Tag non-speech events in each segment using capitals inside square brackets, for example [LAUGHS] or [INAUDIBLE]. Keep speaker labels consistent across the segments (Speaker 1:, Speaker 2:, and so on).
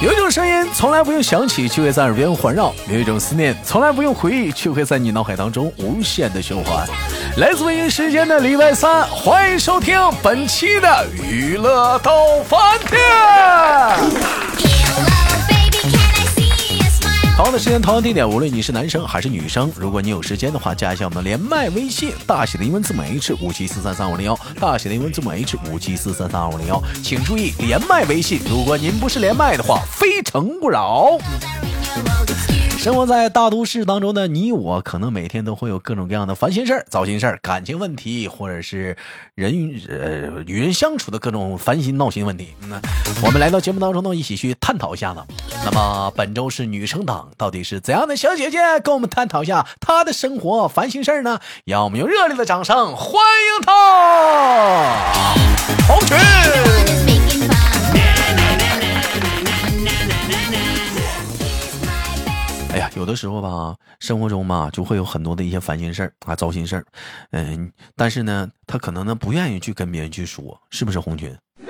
Speaker 1: 有一种声音从来不用响起，却会在耳边环绕；有一种思念从来不用回忆，却会在你脑海当中无限的循环。来自北京时间的礼拜三，欢迎收听本期的娱乐逗翻天。同样的时间，同样地点，无论你是男生还是女生，如果你有时间的话，加一下我们的连麦微信，大写的英文字母 H 五七四三三五零幺，大写的英文字母 H 五七四三三五零幺，请注意连麦微信，如果您不是连麦的话，非诚勿扰。生活在大都市当中的你我，可能每天都会有各种各样的烦心事儿、糟心事儿、感情问题，或者是人与呃与人相处的各种烦心闹心问题。那我们来到节目当中呢，一起去探讨一下子。那么本周是女生党，到底是怎样的小姐姐跟我们探讨一下她的生活烦心事儿呢？让我们用热烈的掌声欢迎她，红裙。哎呀，有的时候吧，生活中嘛，就会有很多的一些烦心事儿啊、糟心事儿，嗯，但是呢，他可能呢不愿意去跟别人去说，是不是红军？[LAUGHS]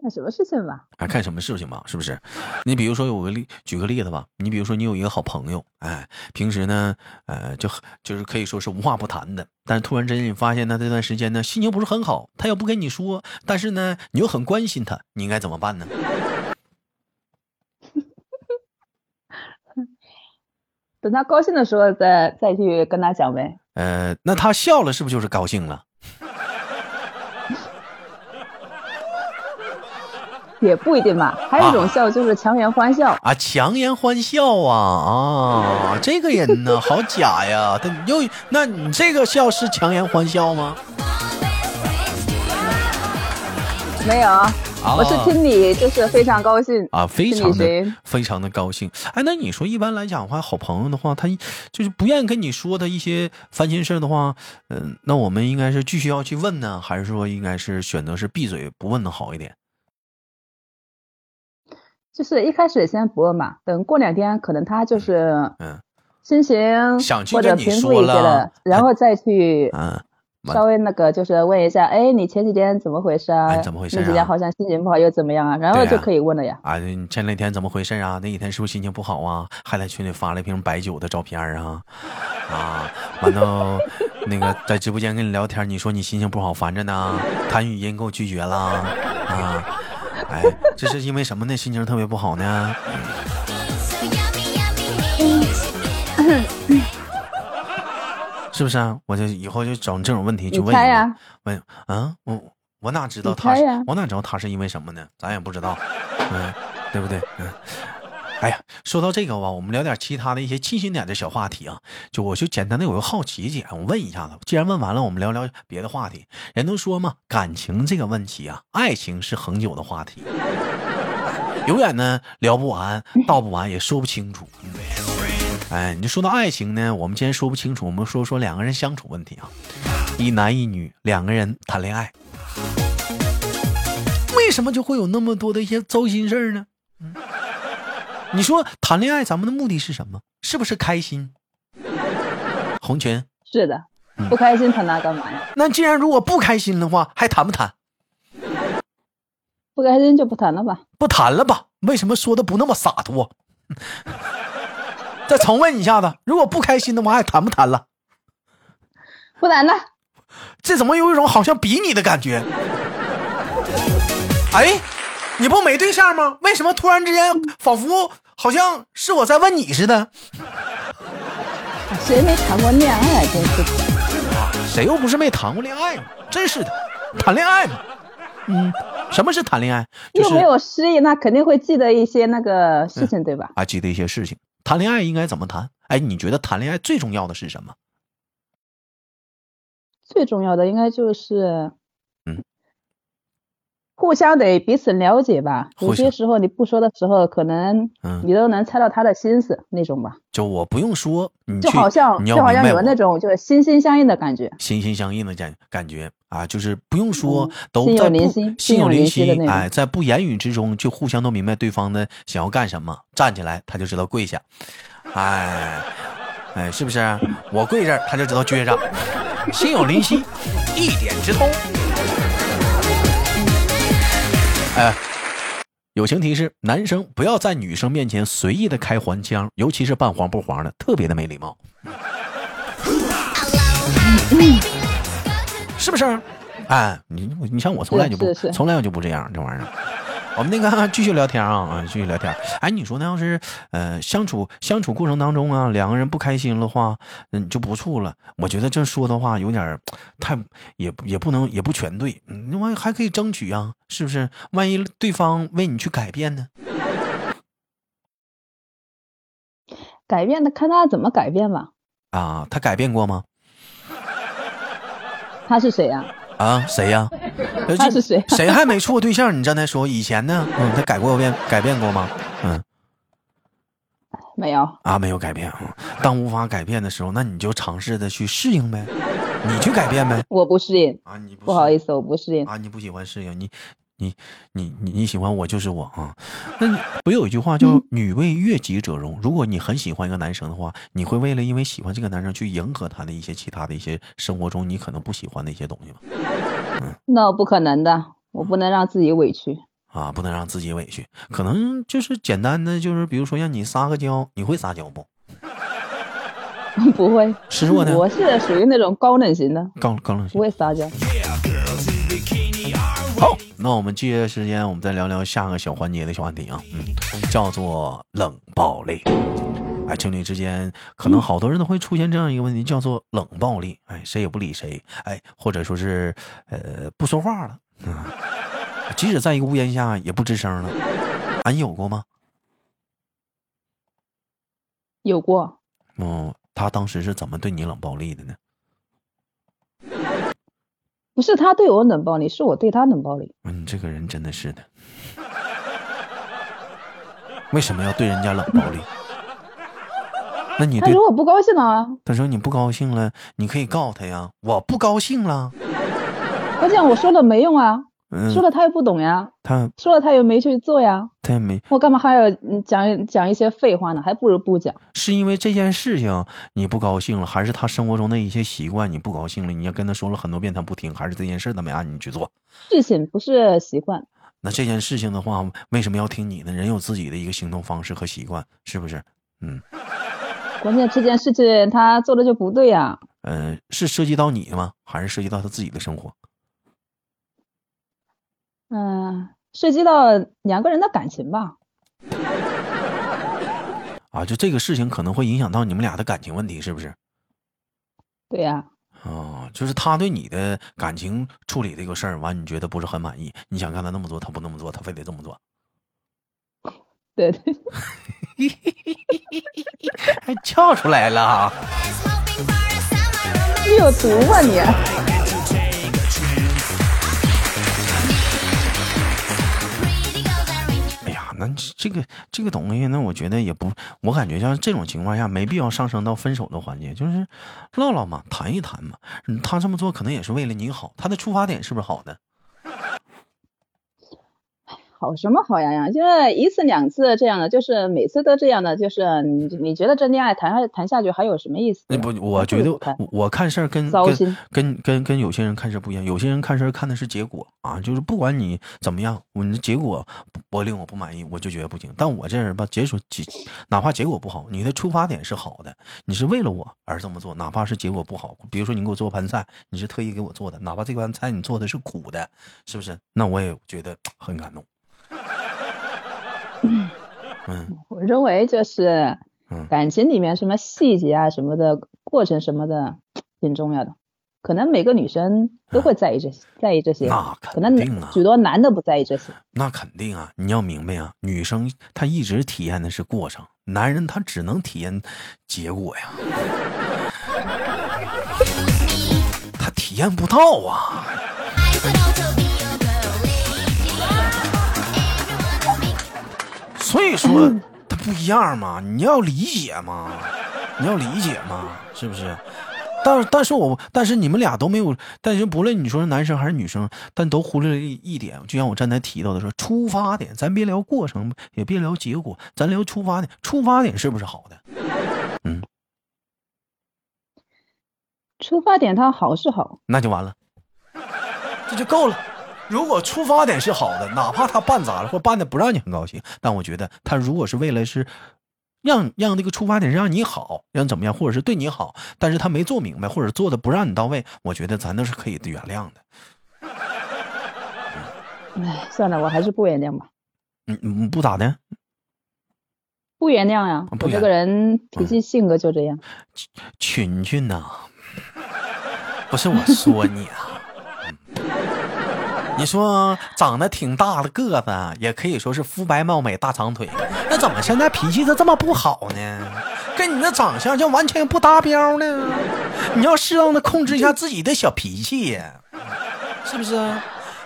Speaker 2: 看什么事情吧？
Speaker 1: 啊，看什么事情吧，是不是？你比如说有个例，举个例子吧，你比如说你有一个好朋友，哎，平时呢，呃，就就是可以说是无话不谈的，但是突然之间你发现他这段时间呢心情不是很好，他又不跟你说，但是呢你又很关心他，你应该怎么办呢？
Speaker 2: 等他高兴的时候再再去跟他讲呗。
Speaker 1: 呃，那他笑了是不是就是高兴了？[LAUGHS]
Speaker 2: 也不一定吧，还有一种笑就是强颜欢笑
Speaker 1: 啊，强颜欢笑啊啊，这个人呢好假呀，[LAUGHS] 他又那你这个笑是强颜欢笑吗？
Speaker 2: 没有。我是听你，就是非常高兴
Speaker 1: 啊，非常的非常的高兴。哎，那你说一般来讲的话，好朋友的话，他就是不愿意跟你说的一些烦心事的话，嗯，那我们应该是继续要去问呢，还是说应该是选择是闭嘴不问的好一点？
Speaker 2: 就是一开始先不问嘛，等过两天，可能他就是嗯心情或者平复一些了，然后再去嗯。稍微那个就是问一下，哎，你前几天怎么回事啊？
Speaker 1: 怎么回事？
Speaker 2: 那几天好像心情不好，又怎么样啊？然后就可以问了呀。
Speaker 1: 啊，你前两天怎么回事啊？那几天是不是心情不好啊？[LAUGHS] 还在群里发了一瓶白酒的照片啊？啊，完了，那个在直播间跟你聊天，你说你心情不好，烦着呢，谈语音给我拒绝了啊？哎，这是因为什么呢？心情特别不好呢？是不是啊？我就以后就找这种问题去问
Speaker 2: 呀。
Speaker 1: 问啊，我我哪知道他？我哪知道他是因为什么呢？咱也不知道，嗯，对不对？嗯。哎呀，说到这个吧，我们聊点其他的一些清新点的小话题啊。就我就简单的有个好奇点，我问一下子。既然问完了，我们聊聊别的话题。人都说嘛，感情这个问题啊，爱情是恒久的话题，[LAUGHS] 永远呢聊不完，道不完，也说不清楚。哎，你说到爱情呢，我们今天说不清楚，我们说说两个人相处问题啊。一男一女两个人谈恋爱，为什么就会有那么多的一些糟心事儿呢？你说谈恋爱，咱们的目的是什么？是不是开心？红裙
Speaker 2: 是的，不开心谈那干嘛呀？
Speaker 1: 那既然如果不开心的话，还谈不谈？
Speaker 2: 不开心就不谈了吧。
Speaker 1: 不谈了吧？为什么说的不那么洒脱？再重问一下子，如果不开心的话，还谈不谈了？
Speaker 2: 不谈了。
Speaker 1: 这怎么有一种好像比你的感觉？哎，你不没对象吗？为什么突然之间仿佛好像是我在问你似的？
Speaker 2: 谁没谈过恋爱？真是
Speaker 1: 的。谁又不是没谈过恋爱真是的，谈恋爱嘛。嗯，什么是谈恋爱？又
Speaker 2: 没有失忆，那肯定会记得一些那个事情，对吧？
Speaker 1: 啊，记得一些事情。谈恋爱应该怎么谈？哎，你觉得谈恋爱最重要的是什么？
Speaker 2: 最重要的应该就是，互相得彼此了解吧。有些时候你不说的时候，可能你都能猜到他的心思那种吧。
Speaker 1: 就我不用说，
Speaker 2: 就好像就好像有那种就是心心相印的感觉，
Speaker 1: 心心相印的感感觉啊，就是不用说，都
Speaker 2: 心有灵犀，
Speaker 1: 心有灵
Speaker 2: 犀
Speaker 1: 哎，在不言语之中就互相都明白对方的想要干什么。站起来，他就知道跪下，哎哎，是不是？我跪这儿，他就知道撅着，心有灵犀，一点直通。哎，友情提示：男生不要在女生面前随意的开黄腔，尤其是半黄不黄的，特别的没礼貌。是不是？哎，你你像我从来就不，从来我就不这样，这玩意儿。我们那个继续聊天啊啊，继续聊天。哎，你说那要是呃相处相处过程当中啊，两个人不开心的话，嗯就不处了。我觉得这说的话有点太也也不能也不全对。那万一还可以争取啊，是不是？万一对方为你去改变呢？
Speaker 2: 改变的看他怎么改变吧。
Speaker 1: 啊，他改变过吗？
Speaker 2: 他是谁呀？
Speaker 1: 啊，谁呀？[LAUGHS]
Speaker 2: 他是谁？
Speaker 1: 谁还没处过对象？你刚才说以前呢？嗯，他改过变改变过吗？嗯，
Speaker 2: 没有
Speaker 1: 啊，没有改变啊。当无法改变的时候，那你就尝试的去适应呗，你去改变呗。
Speaker 2: 我不适应
Speaker 1: 啊，你
Speaker 2: 不好意思，我不适应
Speaker 1: 啊，你不喜欢适应你。你你你你喜欢我就是我啊，那不有一句话叫“女为悦己者容”。如果你很喜欢一个男生的话，你会为了因为喜欢这个男生去迎合他的一些其他的一些生活中你可能不喜欢的一些东西吗？
Speaker 2: 嗯，那不可能的，我不能让自己委屈
Speaker 1: 啊，不能让自己委屈。可能就是简单的，就是比如说让你撒个娇，你会撒娇不？
Speaker 2: 不会，
Speaker 1: 是我
Speaker 2: 的，我是属于那种高冷型的，
Speaker 1: 高高冷型，
Speaker 2: 不会撒娇。
Speaker 1: 好，那我们接下来时间，我们再聊聊下个小环节的小话题啊，嗯，叫做冷暴力。哎，情侣之间可能好多人都会出现这样一个问题，叫做冷暴力。哎，谁也不理谁，哎，或者说是呃不说话了，嗯，[LAUGHS] 即使在一个屋檐下也不吱声了。俺有过吗？
Speaker 2: 有过。
Speaker 1: 哦，他当时是怎么对你冷暴力的呢？
Speaker 2: 不是他对我冷暴力，是我对他冷暴力。
Speaker 1: 嗯，这个人真的是的。[LAUGHS] 为什么要对人家冷暴力？那你
Speaker 2: 他说我不高兴了。
Speaker 1: 他说你不高兴了，你可以告他呀。我不高兴了。
Speaker 2: 关键我说了没用啊。说了他又不懂呀，
Speaker 1: 他
Speaker 2: 说了他又没去做呀，
Speaker 1: 他也没，
Speaker 2: 我干嘛还要讲讲一些废话呢？还不如不讲。
Speaker 1: 是因为这件事情你不高兴了，还是他生活中的一些习惯你不高兴了？你要跟他说了很多遍他不听，还是这件事他没按你去做？
Speaker 2: 事情不是习惯。
Speaker 1: 那这件事情的话，为什么要听你的？人有自己的一个行动方式和习惯，是不是？嗯。
Speaker 2: 关键这件事情他做的就不对呀。
Speaker 1: 嗯，是涉及到你的吗？还是涉及到他自己的生活？
Speaker 2: 嗯，涉及到两个人的感情吧。[LAUGHS]
Speaker 1: 啊，就这个事情可能会影响到你们俩的感情问题，是不是？
Speaker 2: 对呀。
Speaker 1: 啊，就是他对你的感情处理这个事儿，完你觉得不是很满意？你想看他那么做，他不那么做，他非得这么做。[LAUGHS]
Speaker 2: 对对。[LAUGHS]
Speaker 1: 还叫出来了。
Speaker 2: 你有毒吧你？
Speaker 1: 那这个这个东西，那我觉得也不，我感觉像这种情况下，没必要上升到分手的环节，就是唠唠嘛，谈一谈嘛。他这么做可能也是为了你好，他的出发点是不是好的？
Speaker 2: 好什么好呀呀？就是一次两次这样的，就是每次都这样的，就是你你觉得这恋爱谈下谈下去还有什么意思？
Speaker 1: 那不，我觉得我看事儿跟跟跟跟跟有些人看事儿不一样，有些人看事儿看的是结果啊，就是不管你怎么样，我的结果我令我不满意，我就觉得不行。但我这人吧，结束结，哪怕结果不好，你的出发点是好的，你是为了我而这么做，哪怕是结果不好，比如说你给我做盘菜，你是特意给我做的，哪怕这盘菜你做的是苦的，是不是？那我也觉得很感动。
Speaker 2: 嗯，我认为就是，感情里面什么细节啊、什么的过程什么的挺重要的，可能每个女生都会在意这些，在意这些。
Speaker 1: 那
Speaker 2: 可能许多男的不在意这些。
Speaker 1: 那肯定啊，你要明白啊，女生她一直体验的是过程，男人他只能体验结果呀，[LAUGHS] 他体验不到啊。以说他不一样嘛，你要理解嘛，你要理解嘛，是不是？但但是我但是你们俩都没有，但是不论你说是男生还是女生，但都忽略了一一点，就像我刚才提到的说，出发点，咱别聊过程，也别聊结果，咱聊出发点，出发点是不是好的？嗯，
Speaker 2: 出发点它好是好，
Speaker 1: 那就完了，这就够了。如果出发点是好的，哪怕他办砸了或办的不让你很高兴，但我觉得他如果是为了是。让让那个出发点是让你好，让怎么样，或者是对你好，但是他没做明白，或者做的不让你到位，我觉得咱都是可以原谅的。
Speaker 2: 哎，算了，我还是不原谅吧。
Speaker 1: 嗯嗯，不咋的？
Speaker 2: 不原谅呀，我这个人脾气性格就这样。
Speaker 1: 群群呐，[LAUGHS] 不是我说你啊。你说长得挺大的个子，也可以说是肤白貌美、大长腿，那怎么现在脾气都这么不好呢？跟你那长相就完全不搭标呢？你要适当的控制一下自己的小脾气，是不是？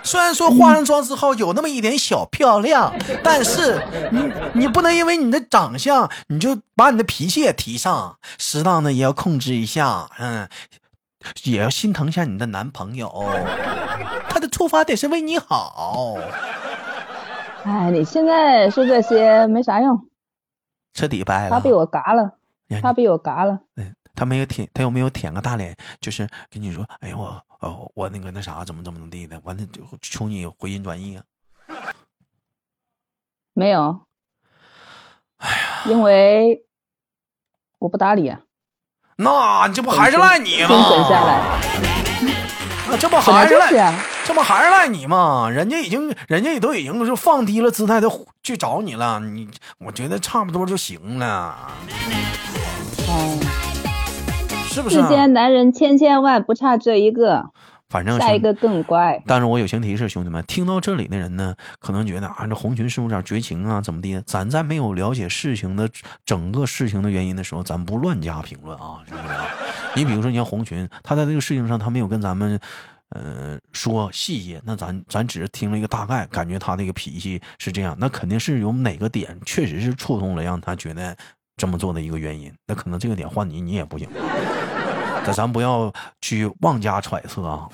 Speaker 1: 虽然说化上妆之后有那么一点小漂亮，但是你你不能因为你的长相，你就把你的脾气也提上，适当的也要控制一下，嗯，也要心疼一下你的男朋友。出发点是为你好。
Speaker 2: 哎，你现在说这些没啥用，
Speaker 1: 彻底掰了。
Speaker 2: 他被我嘎了，他被我嘎了。
Speaker 1: 嗯，他没有舔，他有没有舔个大脸？就是跟你说，哎呀，我哦，我那个那啥，怎么怎么怎么地的，完了就求你回心转意啊？
Speaker 2: 没有。哎呀，因为我不搭理啊。
Speaker 1: 那这不还是赖你吗？
Speaker 2: 先下来。
Speaker 1: 这不还是赖，这不还是赖你吗？人家已经，人家也都已经是放低了姿态的去找你了。你，我觉得差不多就行了。哦，是不是？
Speaker 2: 世间男人千千万，不差这一个。
Speaker 1: 反正
Speaker 2: 下一个更乖。
Speaker 1: 但是我友情提示，兄弟们，听到这里的人呢，可能觉得啊，这红裙是不是有点绝情啊？怎么的？咱在没有了解事情的整个事情的原因的时候，咱不乱加评论啊，兄弟们。你比如说，你像红裙，他在这个事情上，他没有跟咱们，呃，说细节，那咱咱只是听了一个大概，感觉他那个脾气是这样，那肯定是有哪个点确实是触动了，让他觉得这么做的一个原因。那可能这个点换你，你也不行。但咱不要去妄加揣测啊。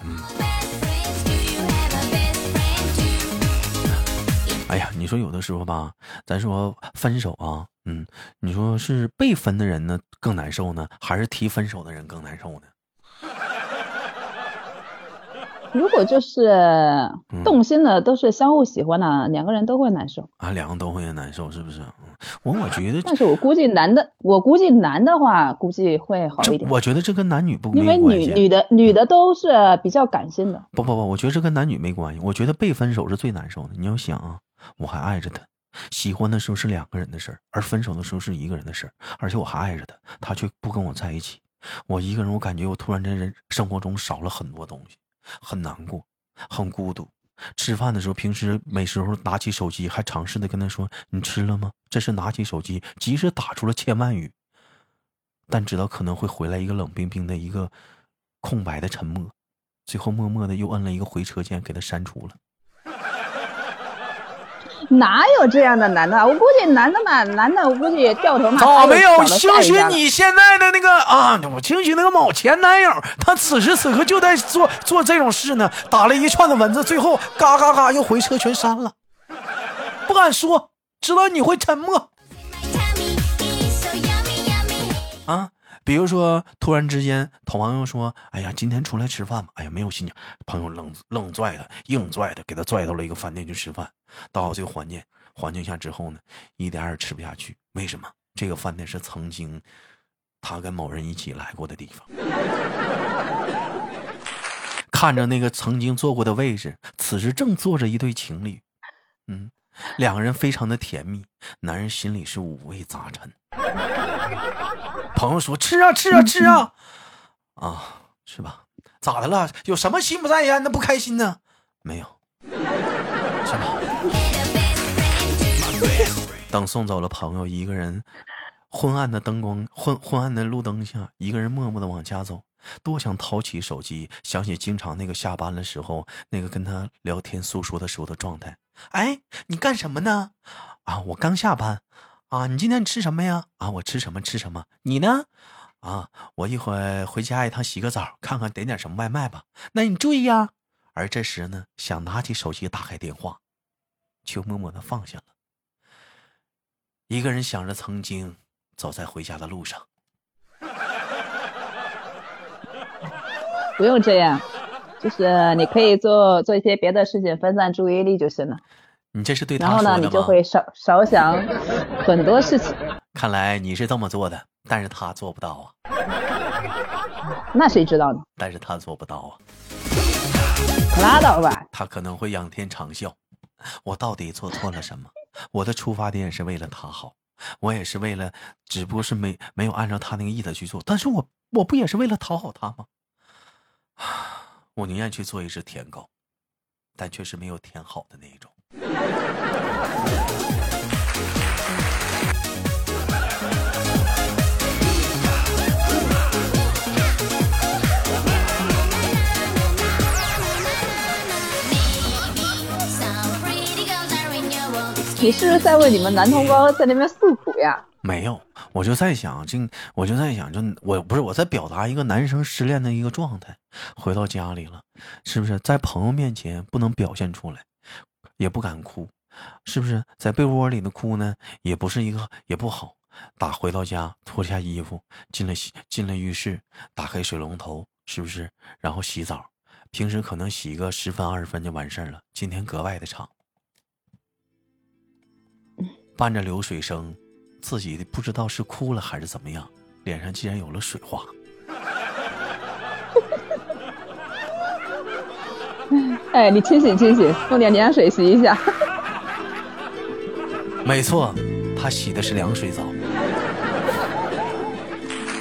Speaker 1: 哎呀，你说有的时候吧，咱说分手啊，嗯，你说是被分的人呢更难受呢，还是提分手的人更难受呢？
Speaker 2: 如果就是动心的，都是相互喜欢的，两个人都会难受
Speaker 1: 啊，两个都会难受，是不是？我我觉得，
Speaker 2: 但是我估计男的，我估计男的话，估计会好一点。
Speaker 1: 我觉得这跟男女不
Speaker 2: 因为女女的女的都是比较感性的。
Speaker 1: 不不不，我觉得这跟男女没关系。我觉得被分手是最难受的。你要想啊，我还爱着他，喜欢的时候是两个人的事儿，而分手的时候是一个人的事儿，而且我还爱着他，他却不跟我在一起。我一个人，我感觉我突然间人生活中少了很多东西。很难过，很孤独。吃饭的时候，平时没时候拿起手机，还尝试的跟他说：“你吃了吗？”这是拿起手机，即使打出了千万语，但知道可能会回来一个冷冰冰的一个空白的沉默，最后默默的又摁了一个回车键，给他删除了。
Speaker 2: 哪有这样的男的？我估计男的嘛，男的我估计掉头嘛。
Speaker 1: 咋没有？兴许你现在的那个啊，我兴许那个某前男友，他此时此刻就在做做这种事呢，打了一串的文字，最后嘎嘎嘎又回车全删了，不敢说，知道你会沉默。啊。比如说，突然之间，同朋友说：“哎呀，今天出来吃饭吧。”哎呀，没有心情。朋友愣愣拽他，硬拽他，给他拽到了一个饭店去吃饭。到这个环境环境下之后呢，一点也吃不下去。为什么？这个饭店是曾经他跟某人一起来过的地方。看着那个曾经坐过的位置，此时正坐着一对情侣。嗯，两个人非常的甜蜜，男人心里是五味杂陈。朋友说：“吃啊吃啊吃啊，啊，是吧？咋的了？有什么心不在焉的不开心呢？没有，是吧？”等送走了朋友，一个人，昏暗的灯光，昏昏暗的路灯下，一个人默默的往家走。多想掏起手机，想起经常那个下班的时候，那个跟他聊天诉说的时候的状态。哎，你干什么呢？啊，我刚下班。啊，你今天吃什么呀？啊，我吃什么吃什么。你呢？啊，我一会儿回家一趟洗个澡，看看点点什么外卖吧。那你注意呀。而这时呢，想拿起手机打开电话，却默默的放下了。一个人想着曾经走在回家的路上。
Speaker 2: 不用这样，就是你可以做做一些别的事情，分散注意力就行了。
Speaker 1: 你这是对
Speaker 2: 他说的然后呢，你就会少少想很多事情。
Speaker 1: 看来你是这么做的，但是他做不到啊。
Speaker 2: 那谁知道呢？
Speaker 1: 但是他做不到啊。
Speaker 2: 拉倒吧。
Speaker 1: 他可能会仰天长啸。我到底做错了什么？我的出发点是为了他好，我也是为了，只不过是没没有按照他那个意思去做。但是我我不也是为了讨好他吗？[SIGHS] 我宁愿去做一只舔狗，但却是没有舔好的那一种。
Speaker 2: 你是不是在为你们男同胞在那边诉苦呀？
Speaker 1: 没有，我就在想，就我就在想，就我不是我在表达一个男生失恋的一个状态。回到家里了，是不是在朋友面前不能表现出来？也不敢哭，是不是在被窝里的哭呢？也不是一个也不好。打回到家，脱下衣服，进了洗进了浴室，打开水龙头，是不是？然后洗澡。平时可能洗个十分二十分就完事儿了，今天格外的长。伴着流水声，自己不知道是哭了还是怎么样，脸上竟然有了水花。
Speaker 2: 哎，你清醒清醒，用点凉水洗一下。[LAUGHS]
Speaker 1: 没错，他洗的是凉水澡。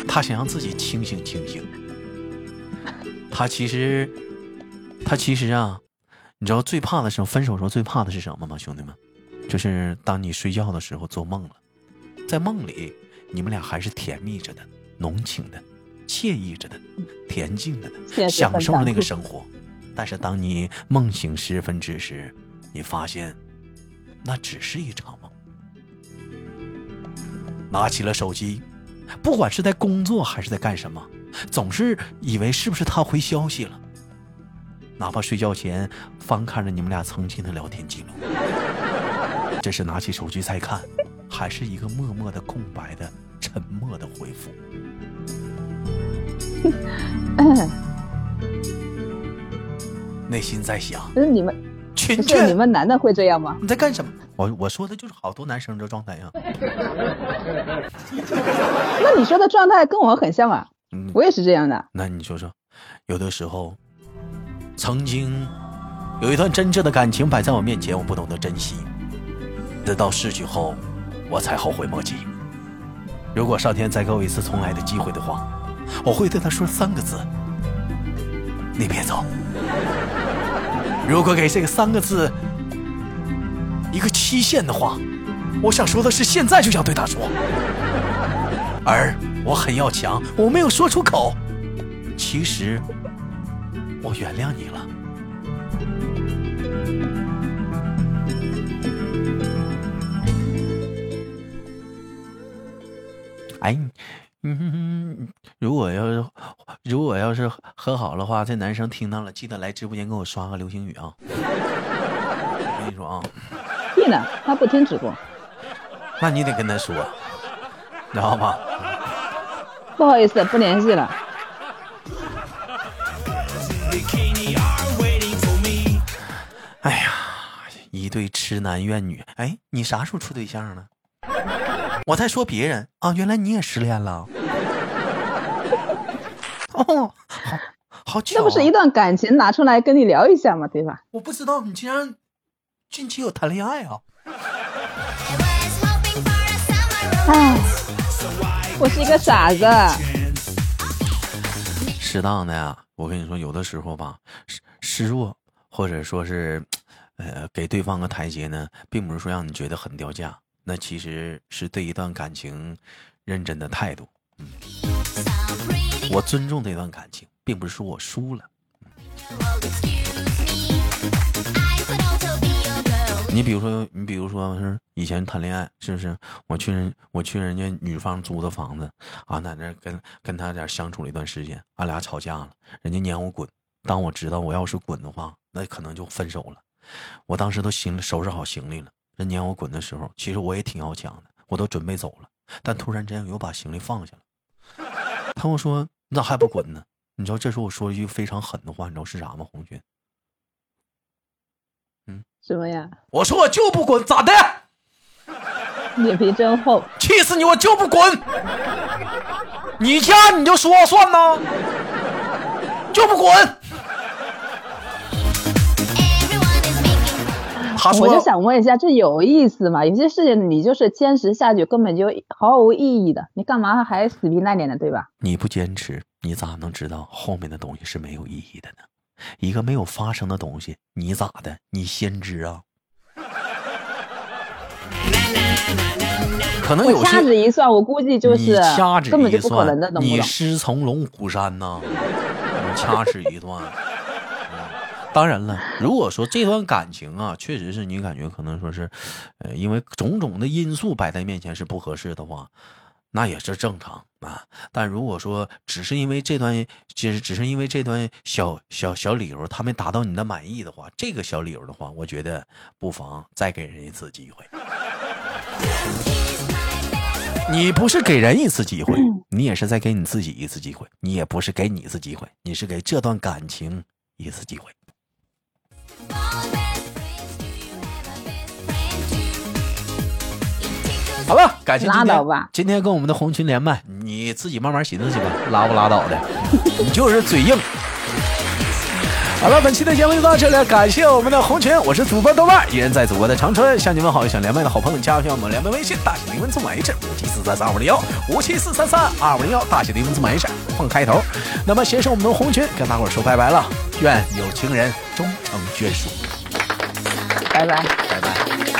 Speaker 1: 他想让自己清醒清醒。他其实，他其实啊，你知道最怕的时候，分手时候最怕的是什么吗，兄弟们？就是当你睡觉的时候做梦了，在梦里你们俩还是甜蜜着的、浓情的、惬意着的、恬静的的，享受着那个生活。但是当你梦醒时分之时，你发现那只是一场梦。拿起了手机，不管是在工作还是在干什么，总是以为是不是他回消息了。哪怕睡觉前翻看着你们俩曾经的聊天记录，这是拿起手机再看，还是一个默默的空白的沉默的回复。[LAUGHS] 内心在想，
Speaker 2: 是你们，群是你们男的会这样吗？
Speaker 1: 你在干什么？我我说的就是好多男生这状态呀。[LAUGHS]
Speaker 2: 那你说的状态跟我很像啊，我也是这样的。
Speaker 1: 那你说说，有的时候，曾经有一段真挚的感情摆在我面前，我不懂得珍惜，直到失去后，我才后悔莫及。如果上天再给我一次重来的机会的话，我会对他说三个字：你别走。如果给这个三个字一个期限的话，我想说的是现在就想对他说，而我很要强，我没有说出口。其实我原谅你了。哎。嗯，如果要如果要是和好的话，这男生听到了，记得来直播间给我刷个流星雨啊！我跟你说啊，
Speaker 2: 听呢，他不听直播，
Speaker 1: 那你得跟他说，知道吗？
Speaker 2: 不好意思，不联系了。
Speaker 1: 哎呀，一对痴男怨女，哎，你啥时候处对象呢？我在说别人啊，原来你也失恋了。[LAUGHS] 哦，好，好巧。
Speaker 2: 这不是一段感情拿出来跟你聊一下吗？对吧？
Speaker 1: 我不知道你竟然近期有谈恋爱啊！
Speaker 2: 哎，我是一个傻子。
Speaker 1: 适当的呀，我跟你说，有的时候吧，示示弱或者说是呃给对方个台阶呢，并不是说让你觉得很掉价。那其实是对一段感情认真的态度。我尊重这段感情，并不是说我输了。你比如说，你比如说是以前谈恋爱，是不是？我去人，我去人家女方租的房子，啊，在那跟跟他俩相处了一段时间，俺俩吵架了，人家撵我滚。当我知道我要是滚的话，那可能就分手了。我当时都行收拾好行李了，人撵我滚的时候，其实我也挺要强的，我都准备走了，但突然之间又把行李放下了。他跟我说：“你咋还不滚呢？” [LAUGHS] 你知道这时候我说一句非常狠的话，你知道是啥吗？红军，
Speaker 2: 嗯，什么呀？
Speaker 1: 我说我就不滚，咋的？
Speaker 2: 脸皮真厚，
Speaker 1: 气死你！我就不滚，[LAUGHS] 你家你就说了算呢，就不滚。
Speaker 2: 我就想问一下，这有意思吗？有些事情你就是坚持下去，根本就毫无意义的，你干嘛还死皮赖脸的，对吧？
Speaker 1: 你不坚持，你咋能知道后面的东西是没有意义的呢？一个没有发生的东西，你咋的？你先知啊？可能有
Speaker 2: 掐指一算，我估计就是根本就不可能的，
Speaker 1: 你师从龙虎山呢？掐指一算。当然了，如果说这段感情啊，确实是你感觉可能说是，呃，因为种种的因素摆在面前是不合适的话，那也是正常啊。但如果说只是因为这段，其实只是因为这段小小小理由，他没达到你的满意的话，这个小理由的话，我觉得不妨再给人一次机会。你不是给人一次机会，你也是在给你自己一次机会。你也不是给你一次机会，你是给这段感情一次机会。好了，感谢今天今天跟我们的红群连麦，你自己慢慢寻思去吧，拉不拉倒的，[LAUGHS] 你就是嘴硬。好了，本期的节目就到这里，感谢我们的红群，我是主播豆瓣，依然在祖国的长春向你问好，想连麦的好朋友加一下我们连麦微信，大写的英文字母 H 五七四三三二五零幺五七四三三二五零幺，大写的英文字母 H 放开头。那么，携手我们的红群，跟大伙说拜拜了，愿有情人终成眷属。
Speaker 2: 拜拜，
Speaker 1: 拜拜。